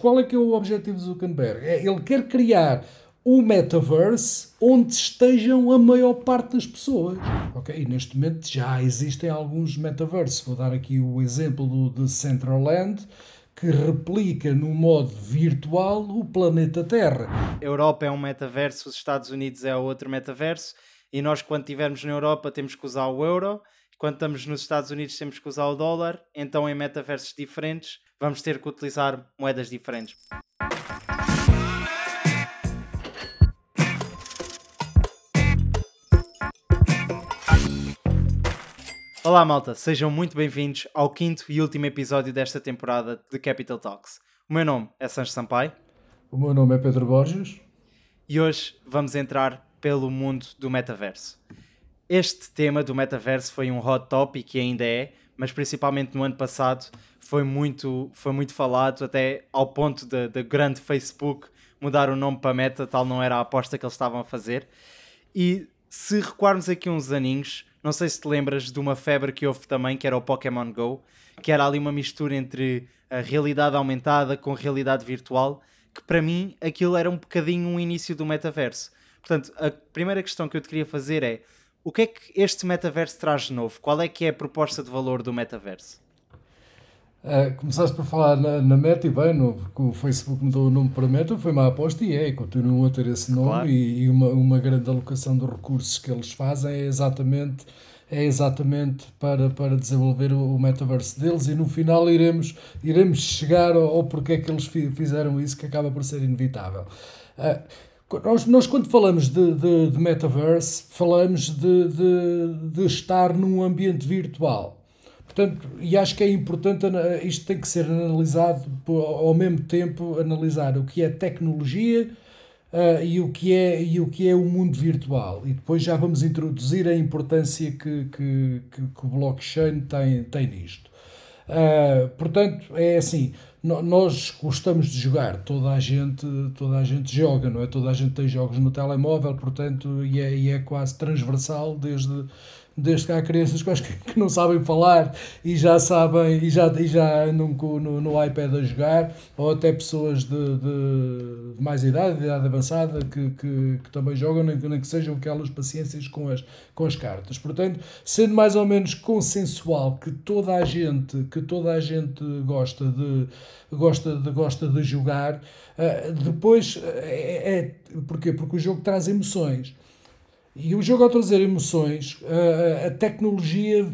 Qual é que é o objetivo do Zuckerberg? É, ele quer criar o metaverse onde estejam a maior parte das pessoas. Ok, e neste momento já existem alguns metaversos. Vou dar aqui o exemplo do de Centraland, que replica no modo virtual o planeta Terra. A Europa é um metaverso, os Estados Unidos é outro metaverso, e nós, quando estivermos na Europa, temos que usar o euro, quando estamos nos Estados Unidos, temos que usar o dólar, então em metaversos diferentes, vamos ter que utilizar moedas diferentes. Olá malta, sejam muito bem-vindos ao quinto e último episódio desta temporada de Capital Talks. O meu nome é Sancho Sampaio. O meu nome é Pedro Borges. E hoje vamos entrar pelo mundo do metaverso. Este tema do metaverso foi um hot topic e ainda é, mas principalmente no ano passado foi muito, foi muito falado, até ao ponto da grande Facebook mudar o nome para Meta, tal não era a aposta que eles estavam a fazer. E se recuarmos aqui uns aninhos, não sei se te lembras de uma febre que houve também, que era o Pokémon Go, que era ali uma mistura entre a realidade aumentada com realidade virtual, que para mim aquilo era um bocadinho um início do metaverso. Portanto, a primeira questão que eu te queria fazer é o que é que este metaverso traz de novo? Qual é que é a proposta de valor do metaverso? Uh, começaste por falar na, na Meta e bem, no, o Facebook mudou o nome para Meta, foi uma aposta e é, e continuam a ter esse nome claro. e, e, uma, uma grande alocação de recursos que eles fazem é exatamente, é exatamente para, para desenvolver o, o metaverso deles e no final iremos, iremos chegar ao, ao porquê que eles fizeram isso que acaba por ser inevitável. Uh, nós, nós, quando falamos de, de, de metaverse, falamos de, de, de estar num ambiente virtual Portanto, e acho que é importante, isto tem que ser analisado ao mesmo tempo, analisar o que é tecnologia uh, e, o que é, e o que é o mundo virtual. E depois já vamos introduzir a importância que, que, que, que o blockchain tem, tem nisto. Uh, portanto, é assim, nós gostamos de jogar, toda a gente, toda a gente joga, não é? Toda a gente tem jogos no telemóvel, portanto, e é, e é quase transversal desde desde que há crianças que, não sabem falar e já sabem e já, e já andam no, no iPad a jogar, ou até pessoas de, de, de mais idade, de idade avançada, que, que, que, também jogam, nem, nem que sejam aquelas paciências com as, com as cartas. Portanto, sendo mais ou menos consensual que toda a gente, que toda a gente gosta de, gosta de, gosta de jogar, eh, depois é, é, porquê? Porque o jogo traz emoções. E o jogo ao trazer emoções, a, a tecnologia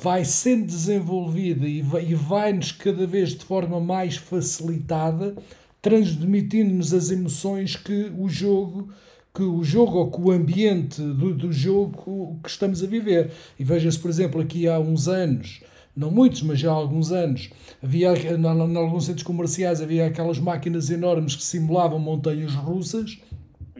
vai sendo desenvolvida e vai-nos cada vez de forma mais facilitada, transmitindo-nos as emoções que o jogo que o jogo ou que o ambiente do, do jogo que estamos a viver. E veja-se, por exemplo, aqui há uns anos, não muitos, mas já há alguns anos, havia em alguns centros comerciais havia aquelas máquinas enormes que simulavam montanhas russas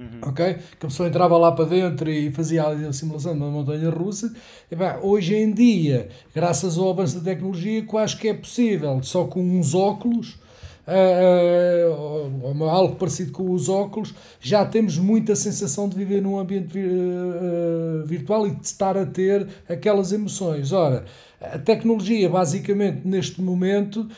Uhum. Ok? Que a pessoa entrava lá para dentro e fazia a simulação de uma montanha russa. E, bem, hoje em dia, graças ao avanço da tecnologia, quase que é possível, só com uns óculos, uh, uh, algo parecido com os óculos, já temos muita sensação de viver num ambiente uh, virtual e de estar a ter aquelas emoções. Ora, a tecnologia, basicamente, neste momento,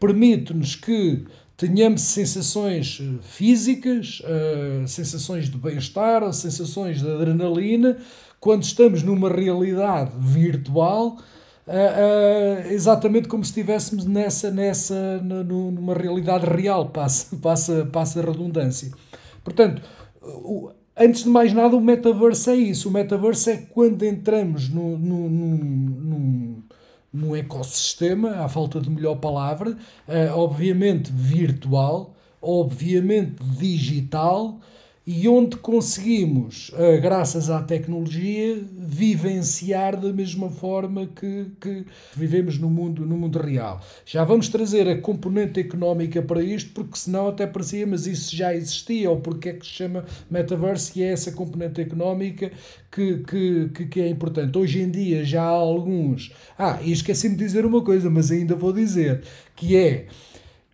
permite-nos que tenhamos sensações eh, físicas, uh, sensações de bem-estar, sensações de adrenalina, quando estamos numa realidade virtual, uh, uh, exatamente como se estivéssemos nessa, nessa, numa realidade real, passa, passa, passa a redundância. Portanto, o, antes de mais nada, o metaverso é isso. O metaverso é quando entramos no, no, no, no num ecossistema, à falta de melhor palavra, uh, obviamente virtual, obviamente digital, e onde conseguimos, uh, graças à tecnologia, vivenciar da mesma forma que, que vivemos no mundo, no mundo real. Já vamos trazer a componente económica para isto, porque senão até parecia, mas isso já existia, ou porque é que se chama metaverse, e é essa componente económica que, que, que é importante. Hoje em dia já há alguns. Ah, e esqueci-me de dizer uma coisa, mas ainda vou dizer, que é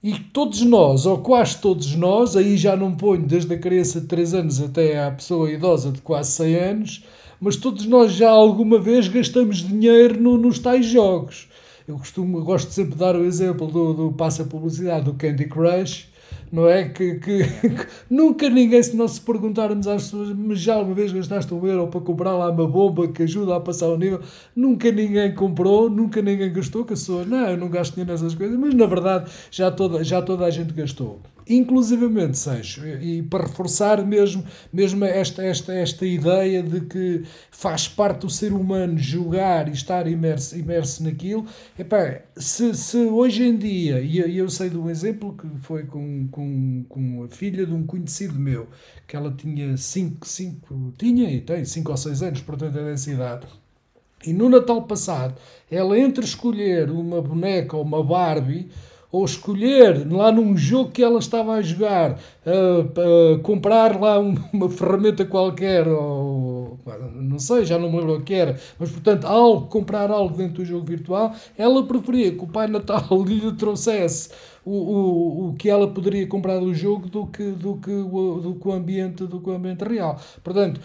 e todos nós, ou quase todos nós, aí já não ponho desde a criança de 3 anos até à pessoa idosa de quase 100 anos, mas todos nós já alguma vez gastamos dinheiro no, nos tais jogos. Eu costumo, gosto sempre de dar o exemplo do, do passa publicidade do Candy Crush, não é? Que, que, que, nunca ninguém, se nós se perguntarmos às pessoas, mas já alguma vez gastaste um euro para comprar lá uma bomba que ajuda a passar o nível, nunca ninguém comprou, nunca ninguém gastou, que a pessoa, não, eu não gasto dinheiro nessas coisas, mas na verdade já toda, já toda a gente gastou inclusivamente, Sancho, e para reforçar mesmo, mesmo esta, esta, esta ideia de que faz parte do ser humano jogar e estar imerso, imerso naquilo, epá, se, se hoje em dia, e eu sei de um exemplo que foi com, com, com a filha de um conhecido meu, que ela tinha 5, cinco, tinha e tem 5 ou 6 anos, portanto é dessa idade, e no Natal passado, ela entre escolher uma boneca ou uma Barbie, ou escolher lá num jogo que ela estava a jogar, uh, uh, comprar lá um, uma ferramenta qualquer, ou não sei, já não me lembro o que era, mas portanto, algo, comprar algo dentro do jogo virtual, ela preferia que o Pai Natal lhe trouxesse o, o, o que ela poderia comprar do jogo do que, do que, o, do que o ambiente do que o ambiente real. Portanto,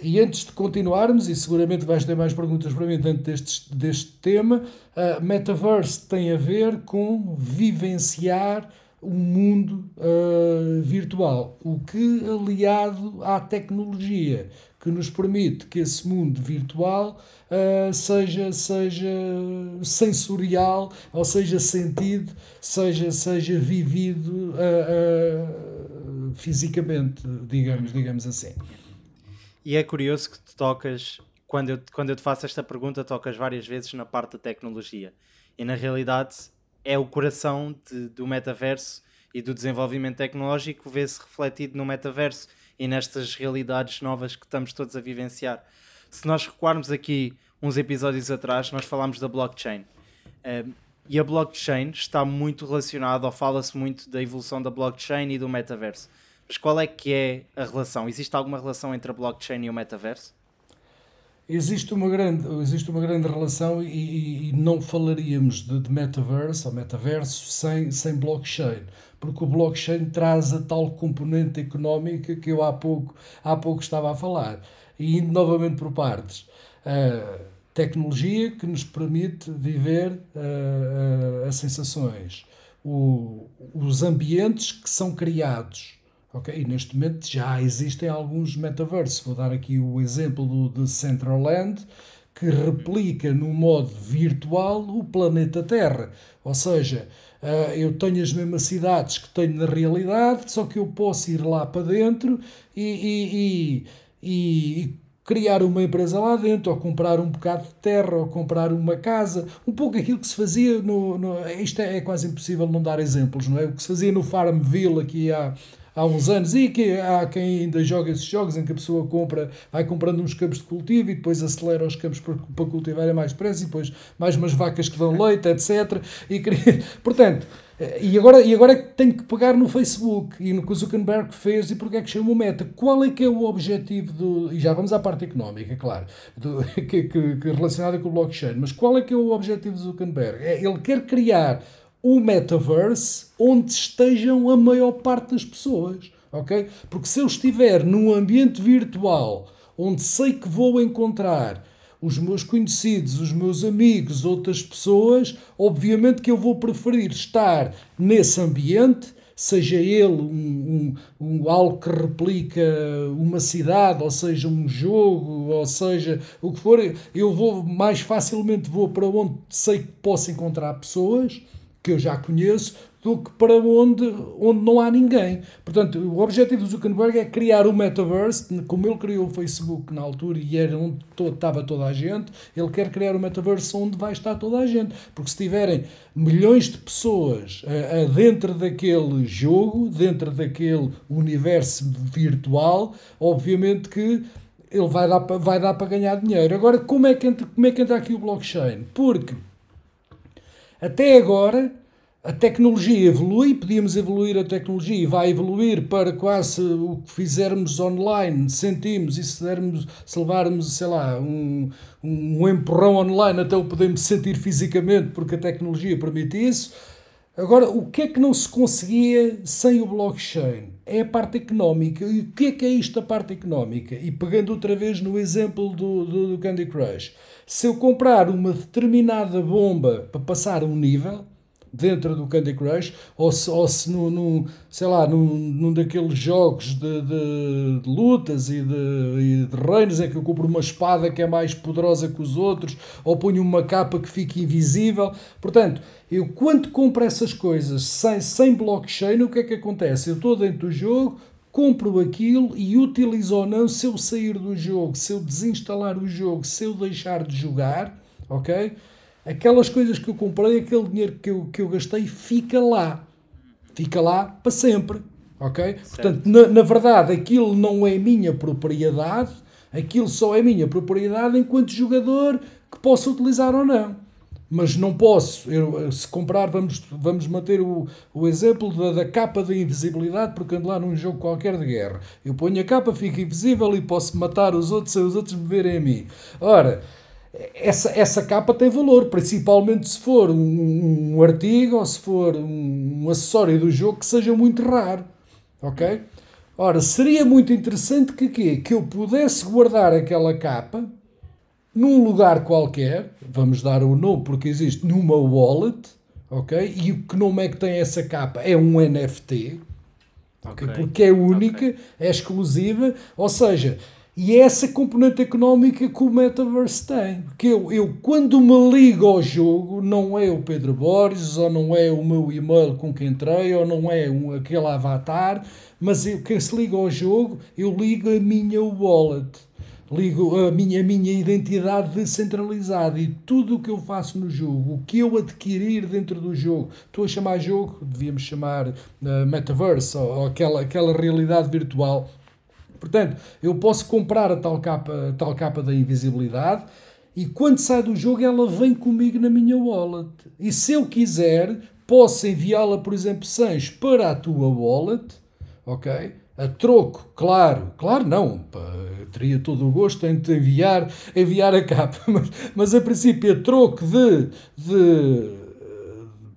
e antes de continuarmos, e seguramente vais ter mais perguntas para mim dentro deste, deste tema, uh, Metaverse tem a ver com vivenciar o um mundo uh, virtual, o que aliado à tecnologia que nos permite que esse mundo virtual uh, seja, seja sensorial, ou seja sentido, seja, seja vivido uh, fisicamente, digamos, digamos assim. E é curioso que tu tocas, quando eu, quando eu te faço esta pergunta, tocas várias vezes na parte da tecnologia. E na realidade é o coração de, do metaverso e do desenvolvimento tecnológico vê-se refletido no metaverso e nestas realidades novas que estamos todos a vivenciar. Se nós recuarmos aqui uns episódios atrás, nós falámos da blockchain. Um, e a blockchain está muito relacionada, ou fala-se muito da evolução da blockchain e do metaverso. Mas qual é que é a relação? Existe alguma relação entre a blockchain e o metaverso? Existe uma grande, existe uma grande relação e, e não falaríamos de, de metaverso ou metaverso sem, sem blockchain, porque o blockchain traz a tal componente económica que eu há pouco, há pouco estava a falar. E indo novamente por partes. A tecnologia que nos permite viver as sensações, o, os ambientes que são criados Ok, neste momento já existem alguns metaversos. Vou dar aqui o exemplo do de Centraland, que replica no modo virtual o planeta Terra. Ou seja, eh, eu tenho as mesmas cidades que tenho na realidade, só que eu posso ir lá para dentro e, e, e, e criar uma empresa lá dentro, ou comprar um bocado de terra, ou comprar uma casa, um pouco aquilo que se fazia no. no isto é, é, quase impossível não dar exemplos, não é? O que se fazia no Farmville aqui há há uns anos e que há quem ainda joga esses jogos em que a pessoa compra, vai comprando uns campos de cultivo e depois acelera os campos para, para cultivar a mais depressa e depois mais umas vacas que dão leite, etc. E, portanto, e agora, e agora é tenho que pegar no Facebook e no que o Zuckerberg fez e porque é que chamou Meta. Qual é que é o objetivo do. E já vamos à parte económica, claro, do, que, que, que relacionada com o blockchain, mas qual é que é o objetivo do Zuckerberg? É, ele quer criar o metaverse onde estejam a maior parte das pessoas, ok? Porque se eu estiver num ambiente virtual onde sei que vou encontrar os meus conhecidos, os meus amigos, outras pessoas, obviamente que eu vou preferir estar nesse ambiente, seja ele um, um, um, algo que replica uma cidade, ou seja um jogo, ou seja o que for, eu vou mais facilmente vou para onde sei que posso encontrar pessoas que eu já conheço, do que para onde, onde não há ninguém. Portanto, o objetivo do Zuckerberg é criar o metaverse, como ele criou o Facebook na altura e era onde estava toda a gente, ele quer criar o metaverse onde vai estar toda a gente. Porque se tiverem milhões de pessoas uh, uh, dentro daquele jogo, dentro daquele universo virtual, obviamente que ele vai dar, vai dar para ganhar dinheiro. Agora, como é, que entra, como é que entra aqui o blockchain? Porque até agora, a tecnologia evolui, podíamos evoluir a tecnologia e vai evoluir para quase o que fizermos online, sentimos e se, dermos, se levarmos, sei lá, um, um empurrão online até o podemos sentir fisicamente porque a tecnologia permite isso. Agora, o que é que não se conseguia sem o blockchain? É a parte económica. E o que é que é isto a parte económica? E pegando outra vez no exemplo do, do, do Candy Crush se eu comprar uma determinada bomba para passar um nível, dentro do Candy Crush, ou se, ou se no, no, sei lá, num, num daqueles jogos de, de, de lutas e de, e de, reinos em que eu compro uma espada que é mais poderosa que os outros, ou ponho uma capa que fica invisível. Portanto, eu quando compro essas coisas sem, sem blockchain, o que é que acontece? Eu estou dentro do jogo, compro aquilo e utilizo ou não se eu sair do jogo, se eu desinstalar o jogo, se eu deixar de jogar, ok? Aquelas coisas que eu comprei, aquele dinheiro que eu, que eu gastei, fica lá. Fica lá para sempre, ok? Certo. Portanto, na, na verdade, aquilo não é minha propriedade, aquilo só é minha propriedade enquanto jogador que posso utilizar ou não mas não posso. Eu, se comprar, vamos, vamos manter o, o exemplo da, da capa da invisibilidade, porque ando lá num jogo qualquer de guerra. Eu ponho a capa, fico invisível e posso matar os outros sem os outros me verem a mim. Ora, essa, essa capa tem valor, principalmente se for um, um artigo ou se for um, um acessório do jogo que seja muito raro. Ok? Ora, seria muito interessante que, que, que eu pudesse guardar aquela capa num lugar qualquer, vamos dar o nome porque existe numa wallet, ok? E o que nome é que tem essa capa? É um NFT, ok? okay. Porque é única, okay. é exclusiva, ou seja, e é essa componente económica que o Metaverse tem. Porque eu, eu, quando me ligo ao jogo, não é o Pedro Borges, ou não é o meu e-mail com quem entrei, ou não é um, aquele avatar, mas eu, quem se liga ao jogo, eu ligo a minha wallet ligo a minha, a minha identidade descentralizada e tudo o que eu faço no jogo, o que eu adquirir dentro do jogo, estou a chamar jogo, devíamos chamar uh, metaverse ou, ou, aquela, aquela realidade virtual. Portanto, eu posso comprar a tal capa, a tal capa da invisibilidade e quando sai do jogo ela vem comigo na minha wallet. E se eu quiser, posso enviá-la, por exemplo, sans para a tua wallet, ok? A troco, claro, claro não, teria todo o gosto em te enviar, enviar a capa, mas, mas a princípio a troco de, de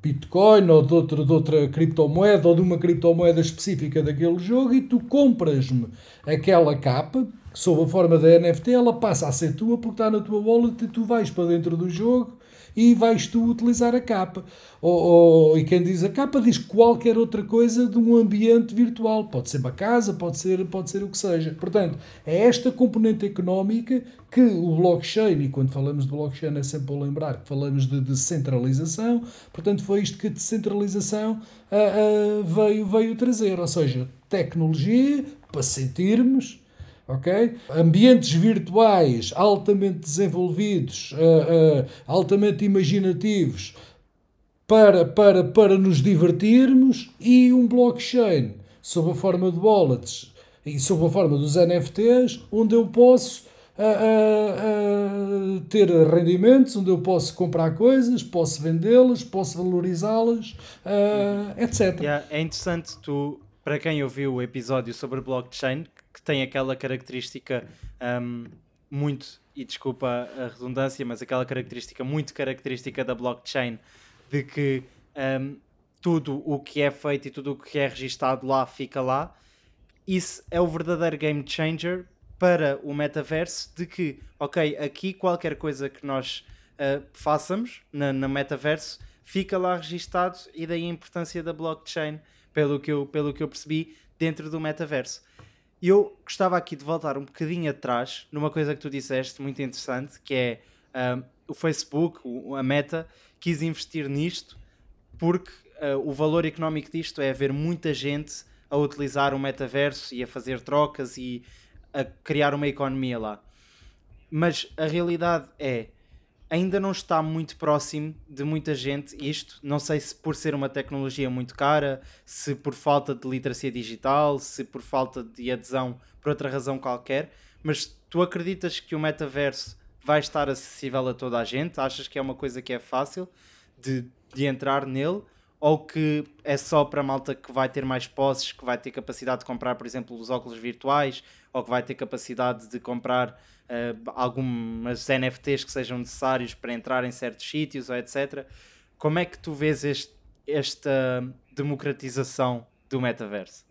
Bitcoin ou de outra, de outra criptomoeda ou de uma criptomoeda específica daquele jogo e tu compras-me aquela capa, sob a forma da NFT, ela passa a ser tua porque está na tua wallet e tu vais para dentro do jogo e vais tu utilizar a capa. Ou, ou, e quem diz a capa diz qualquer outra coisa de um ambiente virtual. Pode ser uma casa, pode ser, pode ser o que seja. Portanto, é esta componente económica que o blockchain, e quando falamos de blockchain é sempre para lembrar que falamos de descentralização, portanto foi isto que a descentralização uh, uh, veio, veio trazer. Ou seja, tecnologia para sentirmos ok? Ambientes virtuais altamente desenvolvidos, uh, uh, altamente imaginativos para, para, para nos divertirmos e um blockchain sob a forma de wallets e sob a forma dos NFTs, onde eu posso uh, ter rendimentos, onde eu posso comprar coisas, posso vendê-las, posso valorizá-las, etc. Yeah, é interessante tu, para quem ouviu o episódio sobre blockchain, que tem aquela característica um, muito, e desculpa a redundância, mas aquela característica muito característica da blockchain de que um, tudo o que é feito e tudo o que é registado lá fica lá. Isso é o verdadeiro game changer para o metaverso de que, ok, aqui qualquer coisa que nós uh, façamos na, na metaverso fica lá registado e daí a importância da blockchain, pelo que eu, pelo que eu percebi, dentro do metaverso. Eu gostava aqui de voltar um bocadinho atrás numa coisa que tu disseste muito interessante, que é um, o Facebook, a Meta, quis investir nisto porque uh, o valor económico disto é haver muita gente a utilizar o metaverso e a fazer trocas e a criar uma economia lá. Mas a realidade é ainda não está muito próximo de muita gente isto. Não sei se por ser uma tecnologia muito cara, se por falta de literacia digital, se por falta de adesão por outra razão qualquer, mas tu acreditas que o metaverso vai estar acessível a toda a gente? Achas que é uma coisa que é fácil de, de entrar nele? Ou que é só para a malta que vai ter mais posses, que vai ter capacidade de comprar, por exemplo, os óculos virtuais, ou que vai ter capacidade de comprar uh, algumas NFTs que sejam necessários para entrar em certos sítios, etc. Como é que tu vês este, esta democratização do metaverso?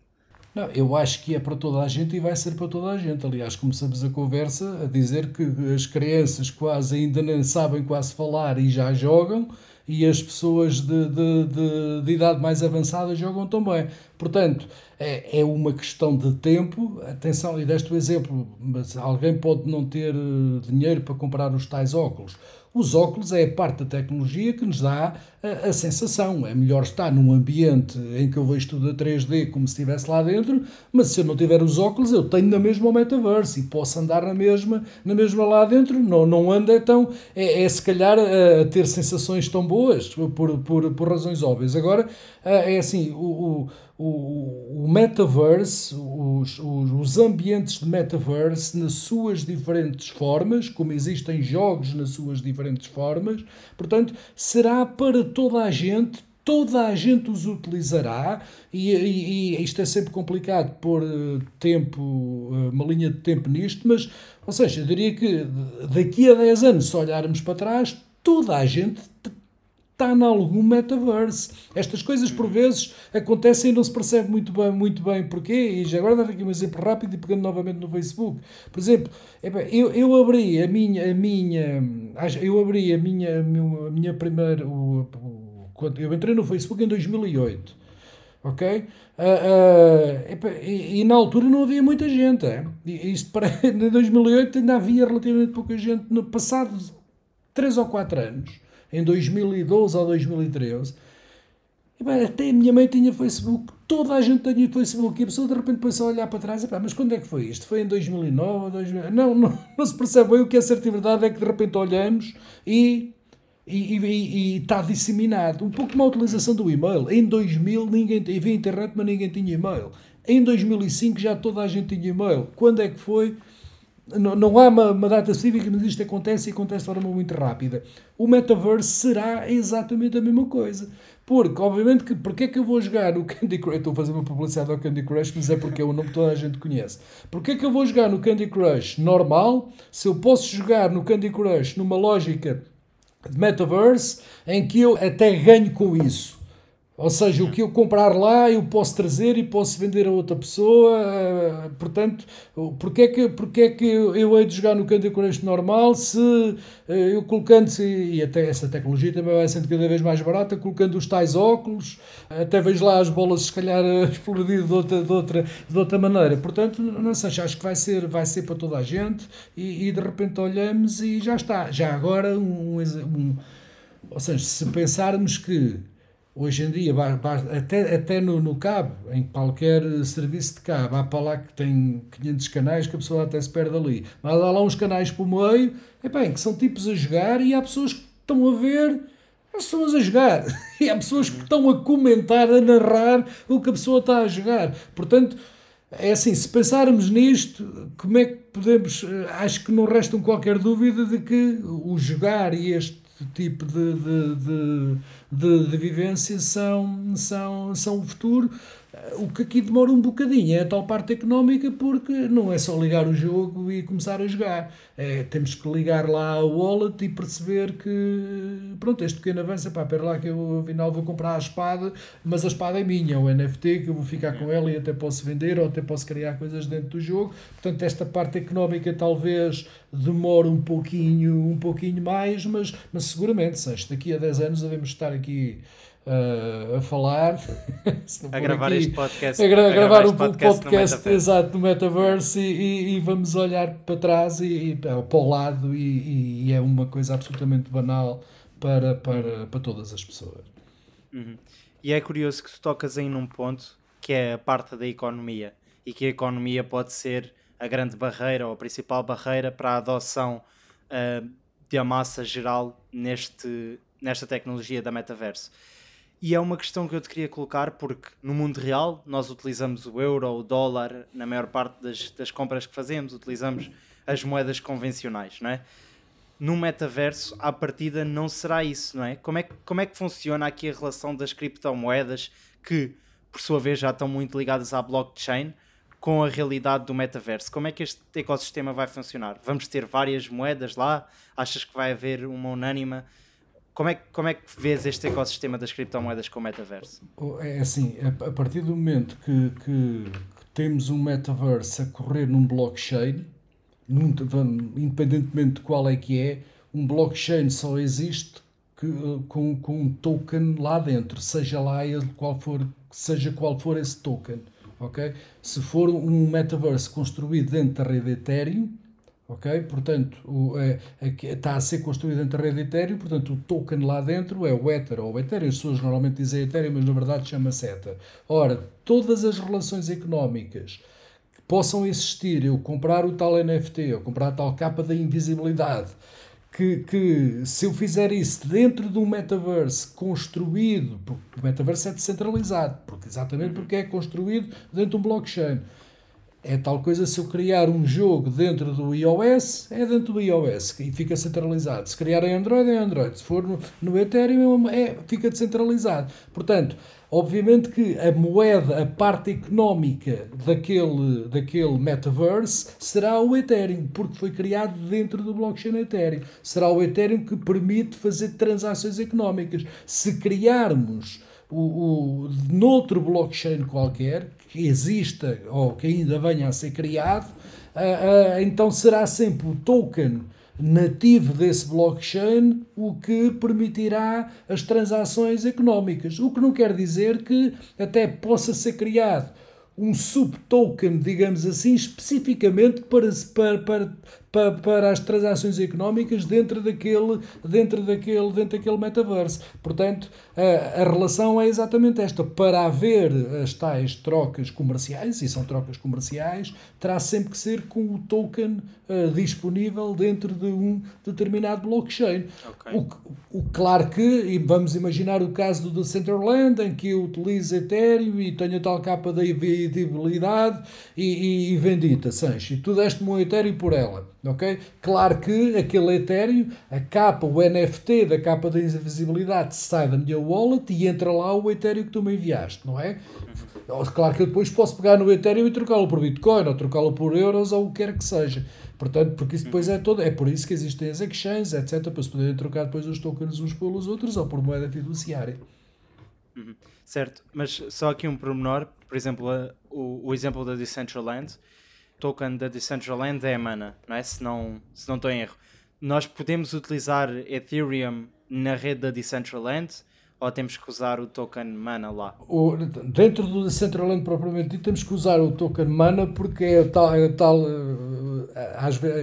Não, eu acho que é para toda a gente e vai ser para toda a gente. Aliás, começamos a conversa a dizer que as crianças quase ainda nem sabem quase falar e já jogam, e as pessoas de, de, de, de idade mais avançada jogam também. Portanto, é, é uma questão de tempo. Atenção, e deste o exemplo, mas alguém pode não ter eh, dinheiro para comprar os tais óculos. Os óculos é a parte da tecnologia que nos dá a, a, sensação. É melhor estar num ambiente em que eu vejo tudo a 3D como se estivesse lá dentro, mas se eu não tiver os óculos, eu tenho na mesma o metaverse e posso andar na mesma, na mesma lá dentro. Não, não anda então, é, é se calhar a, a, ter sensações tão boas por, por, por razões óbvias. Agora, é assim, o, o, o metaverse, os, os, os ambientes de metaverse nas suas diferentes formas, como existem jogos nas suas diferentes formas, portanto, será para toda a gente, toda a gente os utilizará. E, e, e, isto é sempre complicado pôr eh, tempo, eh, uma linha de tempo nisto, mas, ou seja, eu diria que daqui a 10 anos, se olharmos para trás, toda a gente está em algum metaverse. Estas coisas por vezes acontecem e não se percebe muito bem, muito bem porquê. E já agora dar aqui um exemplo rápido e pegando novamente no Facebook. Por exemplo, eu, eu abri a minha, a minha, eu abri a minha, a minha primeira, o, quando eu entrei no Facebook em 2008, ok? Uh, uh, e, e, na altura não havia muita gente. É? Isto para, em 2008 ainda havia relativamente pouca gente. No passado 3 ou 4 anos, em 2012 ou 2013. E, bem, até a minha mãe tinha Facebook, toda a gente tinha Facebook, e a pessoa de repente depois a olhar para trás e mas quando é que foi isto? Foi em 2009 2000? Não, não, não se percebe bem o que é certa verdade, é que de repente olhamos e e, e, e, está disseminado. Um pouco como a utilização do e-mail. Em 2000 ninguém havia internet, mas ninguém tinha e-mail. Em 2005 já toda a gente tinha e-mail. Quando é que foi? Não, não há uma, uma, data cívica, mas isto acontece e acontece de forma muito rápida. O metaverse será exatamente a mesma coisa. Porque, obviamente, que, porque é que eu vou jogar no Candy Crush? Estou a fazer uma publicidade ao Candy Crush, mas é porque é o nome que toda a gente conhece. Porque é que eu vou jogar no Candy Crush normal se eu posso jogar no Candy Crush numa lógica de metaverse em que eu até ganho com isso? Ou seja, o que eu comprar lá eu posso trazer e posso vender a outra pessoa. Eh, portanto, porque é que, porque é que eu hei de jogar no Candy Crush normal se eh, eu colocando, e até essa tecnologia também vai sendo cada vez mais barata, colocando os tais óculos, até vejo lá as bolas se calhar explodido de outra, de outra, de outra maneira. Portanto, não sei, acho que vai ser, vai ser para toda a gente e, e de repente olhamos e já está. Já agora, um, um ou seja, se pensarmos que Hoje em dia, até, até no, no cabo, em qualquer serviço de cabo, há para lá que tem 500 canais que a pessoa até se perde ali. Mas há lá uns canais por meio, é bem, que são tipos a jogar e há pessoas que estão a ver as pessoas a jogar. E há pessoas que estão a comentar, a narrar o que a pessoa está a jogar. Portanto, é assim, se pensarmos nisto, como é que podemos. Eh, acho que não restam qualquer dúvida de que o jogar e este tipo de, de, de de, de vivência são, são, são o futuro. O que aqui demora um bocadinho é a tal parte económica, porque não é só ligar o jogo e começar a jogar. É, temos que ligar lá a wallet e perceber que, pronto, este pequeno avanço, pá, pera lá que eu afinal vou comprar a espada, mas a espada é minha, o NFT, que eu vou ficar com ela e até posso vender ou até posso criar coisas dentro do jogo. Portanto, esta parte económica talvez demore um pouquinho, um pouquinho mais, mas, mas seguramente, se daqui a 10 anos devemos estar aqui uh, a falar, a gravar aqui, este podcast, a, gra a gravar o podcast, podcast no exato no metaverse e, e, vamos olhar para trás e, e para o lado e, e, é uma coisa absolutamente banal para, para, para todas as pessoas. Uhum. E é curioso que tu tocas aí num ponto que é a parte da economia e que a economia pode ser a grande barreira ou a principal barreira para a adoção uh, da massa geral neste, nesta tecnologia da metaverso. E é uma questão que eu te queria colocar, porque no mundo real nós utilizamos o euro, o dólar, na maior parte das, das compras que fazemos, utilizamos as moedas convencionais, não é? No metaverso, à partida, não será isso, não é? Como é que, como é que funciona aqui a relação das criptomoedas, que por sua vez já estão muito ligadas à blockchain, com a realidade do metaverso? Como é que este ecossistema vai funcionar? Vamos ter várias moedas lá? Achas que vai haver uma unânima? Como é, como é que vês este ecossistema das criptomoedas com o metaverso? É assim, a, partir do momento que, que, que temos um metaverso a correr num blockchain, num, independentemente de qual é que é, um blockchain só existe que, com, com um token lá dentro, seja lá ele qual for, seja qual for esse token. ok Se for um metaverse construído dentro da rede Ethereum, ok? Portanto, o, é, é, está a ser construído dentro da rede Ethereum, portanto, o token lá dentro é o Ether ou o Ethereum. As pessoas normalmente dizem Ethereum, mas na verdade chama-se Ether. Ora, todas as relações económicas que possam existir, eu comprar o tal NFT, eu comprar a tal capa da invisibilidade, que, que se eu fizer isso dentro de um metaverse construído, porque o metaverse é descentralizado, porque, exatamente porque é construído dentro de um blockchain é tal coisa se eu criar um jogo dentro do iOS, é dentro do iOS e fica centralizado. Se criar em Android, é Android. Se for no, no Ethereum, é, fica descentralizado. Portanto, obviamente que a moeda, a parte económica daquele, daquele metaverse será o Ethereum, porque foi criado dentro do blockchain Ethereum. Será o Ethereum que permite fazer transações económicas. Se criarmos o, o, noutro blockchain qualquer, que exista ou que ainda venha a ser criado, uh, uh, então será sempre o token nativo desse blockchain o que permitirá as transações económicas. O que não quer dizer que até possa ser criado um subtoken, digamos assim, especificamente para, para, para, para, para as transações económicas dentro daquele, dentro daquele, dentro daquele metaverso. Portanto, a, a relação é exatamente esta. Para haver as tais trocas comerciais, e são trocas comerciais, terá sempre que ser com o token uh, disponível dentro de um determinado blockchain. Okay. O, o, claro que, e vamos imaginar o caso do Decentraland, em que eu utilizo Ethereum e tenho a tal capa da invisibilidade e, e, e vendita, Sancho, e tu deste-me um Ethereum por ela ok? Claro que aquele Ethereum, a capa, o NFT da capa da invisibilidade sai da minha wallet e entra lá o Ethereum que tu me enviaste, não é? Claro que eu depois posso pegar no Ethereum e trocá-lo por Bitcoin ou trocá-lo por euros ou o que quer que seja. Portanto, porque isso depois é todo, é por isso que existem as exchanges, etc, para se poderem trocar depois os tokens uns pelos outros ou por moeda fiduciária. Uhum. Certo, mas só aqui um pormenor, por exemplo, o, o exemplo da Decentraland, token da Decentraland é a mana, não é? Se não, se não estou em erro. Nós podemos utilizar Ethereum na rede da Decentraland ou temos que usar o token mana lá? O, dentro do Decentraland propriamente dito, temos que usar o token mana porque é tal. É tal eh, às, vezes,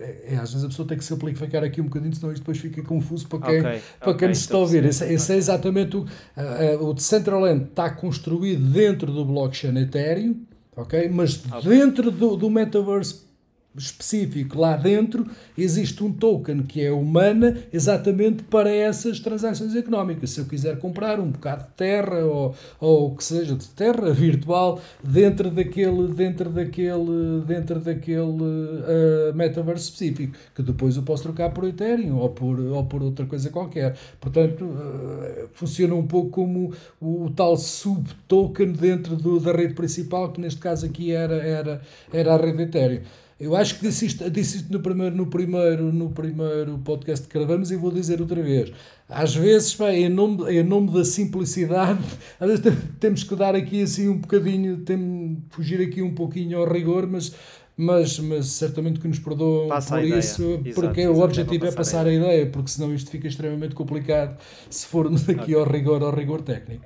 é, é, às vezes a pessoa tem que se aplicar aqui um bocadinho, senão isto depois fica confuso para quem, okay, para okay, quem nos está a ouvir. Esse, esse, é exatamente o. Uh, o Decentraland está construído dentro do blockchain Ethereum ok? Mas okay. dentro do, do metaverse específico lá dentro existe um token que é humana exatamente para essas transações económicas. Se eu quiser comprar um bocado de terra ou, ou o que seja de terra virtual dentro daquele dentro daquele dentro daquele uh, metaverse específico, que depois eu posso trocar por Ethereum ou por ou por outra coisa qualquer. Portanto, uh, funciona um pouco como o, o tal sub-token dentro do, da rede principal, que neste caso aqui era era era a rede Ethereum. Eu acho que disse isto, disse isto no, primeiro, no, primeiro, no primeiro podcast que gravamos e vou dizer outra vez. Às vezes, pá, em, nome, em nome da simplicidade, às vezes temos que dar aqui assim um bocadinho, tem, fugir aqui um pouquinho ao rigor, mas, mas, mas certamente que nos perdoam Passa por isso, Exato, porque exato, o objetivo é passar a ideia. porque senão isto fica extremamente complicado se formos aqui okay. ao rigor, ao rigor técnico.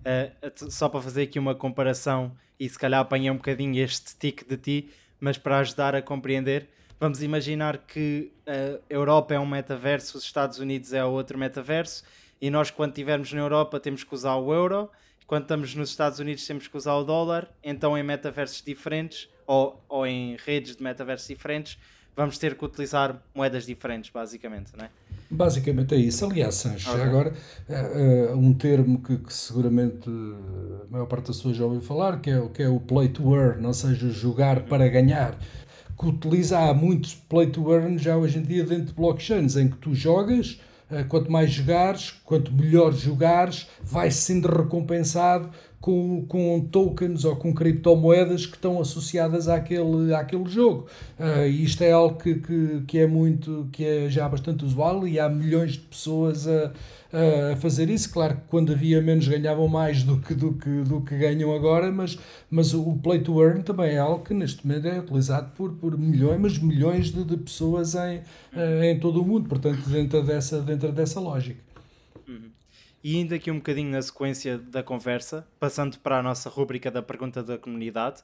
Uh, só para fazer aqui uma comparação e se calhar apanhei um bocadinho este tique de ti, mas para ajudar a compreender, vamos imaginar que a Europa é um metaverso, os Estados Unidos é outro metaverso, e nós, quando estivermos na Europa, temos que usar o euro, quando estamos nos Estados Unidos, temos que usar o dólar, então em metaversos diferentes ou, ou em redes de metaversos diferentes, vamos ter que utilizar moedas diferentes, basicamente, não é? Basicamente é isso. Aliás, Sancho, okay. agora uh, um termo que, que, seguramente a maior parte das pessoas já ouviu falar, que é, que é o play to earn, ou seja, jogar uhum. para ganhar, que utiliza há muitos play to earn já hoje em dia dentro de blockchains, em que tu jogas, uh, quanto mais jogares, quanto melhor jogares, vais sendo recompensado com, com tokens ou com criptomoedas que estão associadas àquele, àquele jogo. Uh, isto é algo que, que, que, é muito, que é já bastante usual e há milhões de pessoas a, a fazer isso. Claro que quando havia menos ganhavam mais do que, do que, do que ganham agora, mas, mas o play to earn também é algo que neste momento é utilizado por, por milhões, mas milhões de, de pessoas em, eh, em todo o mundo, portanto, dentro dessa, dentro dessa lógica. E ainda aqui um bocadinho na sequência da conversa, passando para a nossa rúbrica da pergunta da comunidade,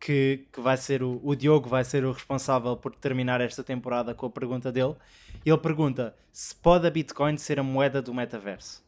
que, que vai ser o, o Diogo vai ser o responsável por terminar esta temporada com a pergunta dele. Ele pergunta se pode a Bitcoin ser a moeda do metaverso.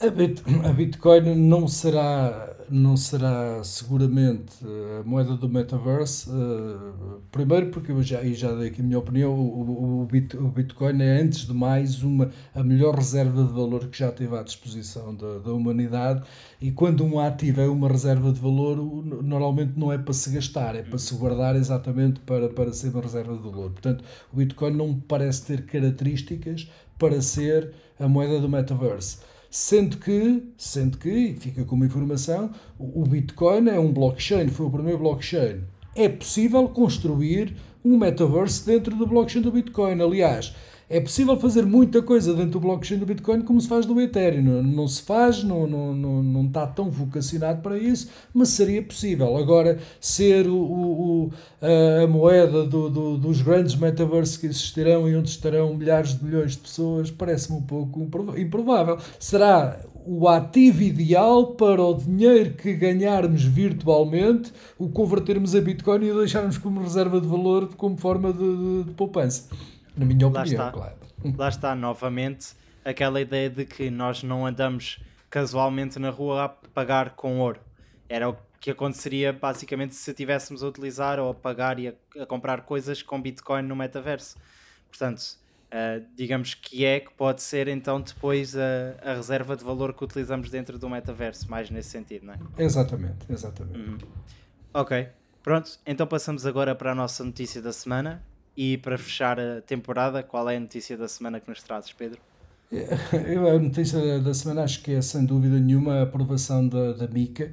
A, Bit, a Bitcoin não será, não será seguramente a moeda do metaverse. Uh, primeiro, porque eu já, já dei aqui a minha opinião: o, o, Bit, o Bitcoin é, antes de mais, uma, a melhor reserva de valor que já teve à disposição da, da humanidade. E quando um ativo é uma reserva de valor, normalmente não é para se gastar, é para se guardar exatamente para, para ser uma reserva de valor. Portanto, o Bitcoin não parece ter características para ser a moeda do metaverse. Sendo que, sendo que, fica como informação, o Bitcoin é um blockchain, foi o primeiro blockchain. É possível construir um metaverse dentro do blockchain do Bitcoin. Aliás, é possível fazer muita coisa dentro do blockchain do Bitcoin como se faz do Ethereum. Não, não se faz, não, não, não, não está tão vocacionado para isso, mas seria possível. Agora, ser o, o, a moeda do, do, dos grandes metaversos que existirão e onde estarão milhares de milhões de pessoas parece-me um pouco improvável. Será o ativo ideal para o dinheiro que ganharmos virtualmente, o convertermos a Bitcoin e o deixarmos como reserva de valor como forma de, de, de poupança. Na minha opinião, lá está, claro. Lá está, novamente, aquela ideia de que nós não andamos casualmente na rua a pagar com ouro. Era o que aconteceria basicamente se estivéssemos a utilizar ou a pagar e a, a comprar coisas com Bitcoin no metaverso. Portanto, uh, digamos que é que pode ser então depois a, a, reserva de valor que utilizamos dentro do metaverso, mais nesse sentido, não é? Exatamente, exatamente. Uhum. Ok, pronto, então passamos agora para a nossa notícia da semana e para fechar a temporada, qual é a notícia da semana que nos trazes, Pedro? Eu, a notícia da semana acho que é sem dúvida nenhuma a aprovação da, da MICA.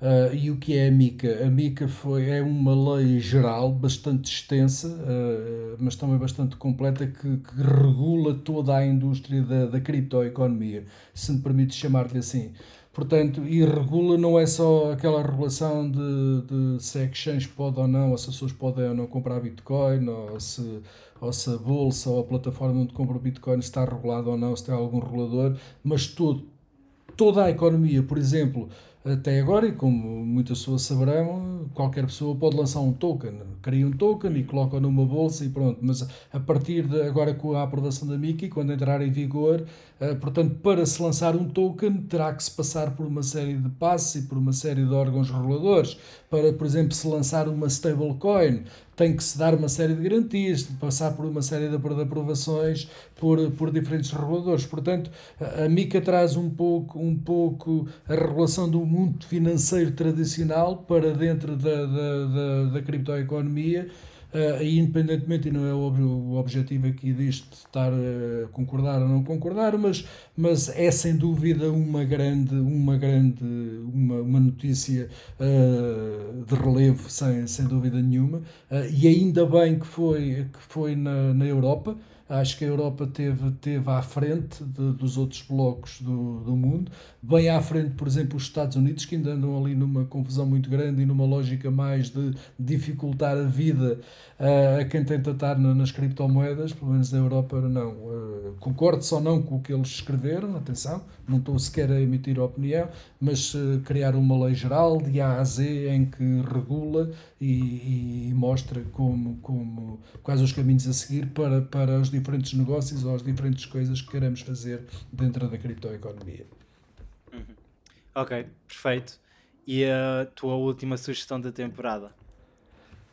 Uh, e o que é a MICA? A MICA foi, é uma lei geral bastante extensa, uh, mas também bastante completa, que, que, regula toda a indústria da, da criptoeconomia, se me permite chamar-lhe assim. Portanto, e regula não é só aquela regulação de, de se a exchange pode ou não, ou se as pessoas podem ou não comprar Bitcoin, ou se, ou se a bolsa ou a plataforma onde compra Bitcoin está regulada ou não, se tem algum regulador, mas todo, toda a economia, por exemplo, até agora, e como muitas pessoas saberão, qualquer pessoa pode lançar um token, cria um token e coloca numa bolsa e pronto. Mas a partir de agora com a aprovação da MICI, quando entrar em vigor, portanto, para se lançar um token, terá que se passar por uma série de passos e por uma série de órgãos reguladores. Para, por exemplo, se lançar uma stablecoin, tem que se dar uma série de garantias, de passar por uma série de aprovações por, por diferentes reguladores. Portanto, a MICA traz um pouco, um pouco a regulação do mundo financeiro tradicional para dentro da, da, da, da criptoeconomia Uh, independentemente, e não é o, objetivo aqui disto estar a concordar ou não concordar, mas, mas é sem dúvida uma grande, uma grande uma, uma notícia uh, de relevo, sem, sem dúvida nenhuma, uh, e ainda bem que foi, que foi na, na Europa. Acho que a Europa teve, teve à frente de, dos outros blocos do, do mundo, bem à frente, por exemplo, os Estados Unidos, que ainda andam ali numa confusão muito grande e numa lógica mais de dificultar a vida uh, a quem tenta estar na, nas criptomoedas, pelo menos na Europa não. Uh, concordo só não com o que eles escreveram, atenção, não estou sequer a emitir opinião, mas uh, criar uma lei geral de A a Z em que regula e, e mostra como, como, quais os caminhos a seguir para, para os diferentes negócios ou as diferentes coisas que queremos fazer dentro da criptoeconomia. Uhum. Ok, perfeito. E a tua última sugestão da temporada?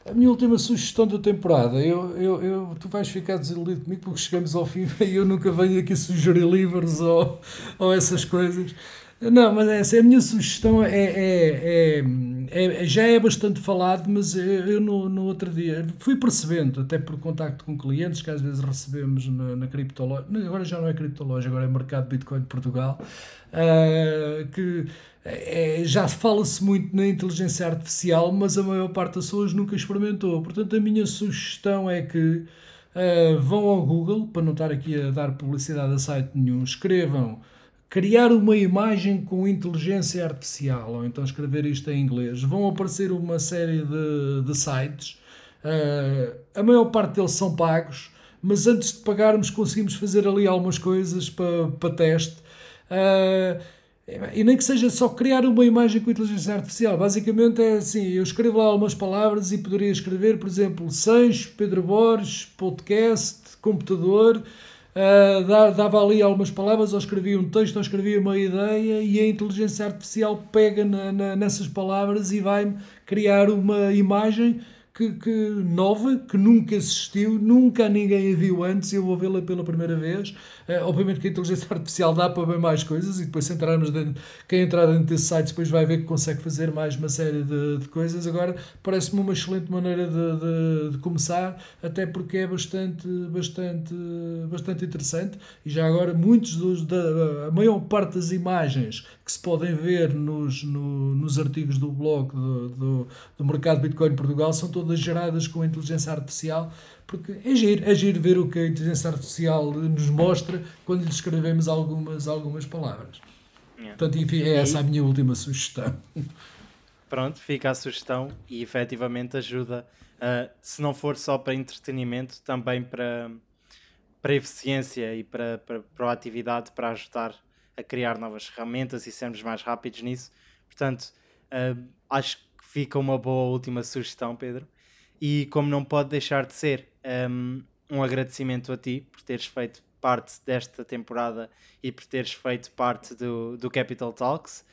A minha última sugestão da temporada, eu, eu, eu, tu vais ficar desiludido comigo porque chegamos ao fim e eu nunca venho aqui sugerir livros ou, ou essas coisas. Não, mas é, essa, a minha sugestão é, é, é, é, já é bastante falado, mas eu, eu no, no, outro dia fui percebendo, até por contacto com clientes que às vezes recebemos na, na agora já não é criptoloja, agora é mercado Bitcoin de Portugal, uh, que é, já fala-se muito na inteligência artificial, mas a maior parte das pessoas nunca experimentou. Portanto, a minha sugestão é que uh, vão ao Google, para não estar aqui a dar publicidade a site nenhum, escrevam criar uma imagem com inteligência artificial, ou então escrever isto em inglês, vão aparecer uma série de, de sites. Uh, a maior parte deles são pagos, mas antes de pagarmos conseguimos fazer ali algumas coisas para, para teste. Uh, e nem que seja só criar uma imagem com inteligência artificial. Basicamente é assim: eu escrevo lá algumas palavras e poderia escrever, por exemplo, Sancho, Pedro Borges, podcast, computador Uh, dava ali algumas palavras, ou escrevia um texto, ou escrevia uma ideia, e a inteligência artificial pega na, na, nessas palavras e vai-me criar uma imagem que, que, nova, que nunca existiu, nunca ninguém a viu antes, eu vou vê-la pela primeira vez. Uh, obviamente que a inteligência artificial dá para ver mais coisas, e depois se entrarmos dentro, quem entrar dentro desse site depois vai ver que consegue fazer mais uma série de, de coisas. Agora, parece-me uma excelente maneira de, de, de, começar, até porque é bastante, bastante, bastante interessante, e já agora muitos dos, da, a maior parte das imagens que se podem ver nos, no, nos artigos do blog do, do, do mercado Bitcoin Portugal são todas geradas com inteligência artificial, porque é giro, é giro ver o que a inteligência artificial nos mostra quando lhe escrevemos algumas, algumas palavras. Yeah. Portanto, enfim, é essa a minha última sugestão. Pronto, fica a sugestão e efetivamente ajuda, uh, se não for só para entretenimento, também para, para eficiência e para, para proatividade, para ajudar a criar novas ferramentas e sermos mais rápidos nisso. Portanto, uh, acho que fica uma boa última sugestão, Pedro. E como não pode deixar de ser, um, um agradecimento a ti por teres feito parte desta temporada e por teres feito parte do, do Capital Talks.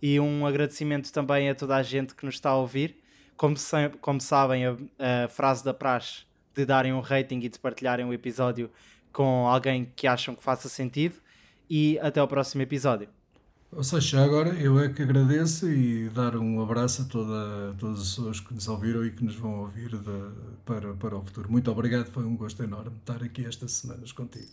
E um agradecimento também a toda a gente que nos está a ouvir. Como, se, como sabem, a, a frase da praxe de darem um rating e de partilharem o episódio com alguém que acham que faça sentido. E até ao próximo episódio. Ou seja, agora eu é que agradeço e dar um abraço a toda, todas as pessoas que nos ouviram e que nos vão ouvir de, para, para o futuro. Muito obrigado, foi um gosto enorme estar aqui estas semanas contigo.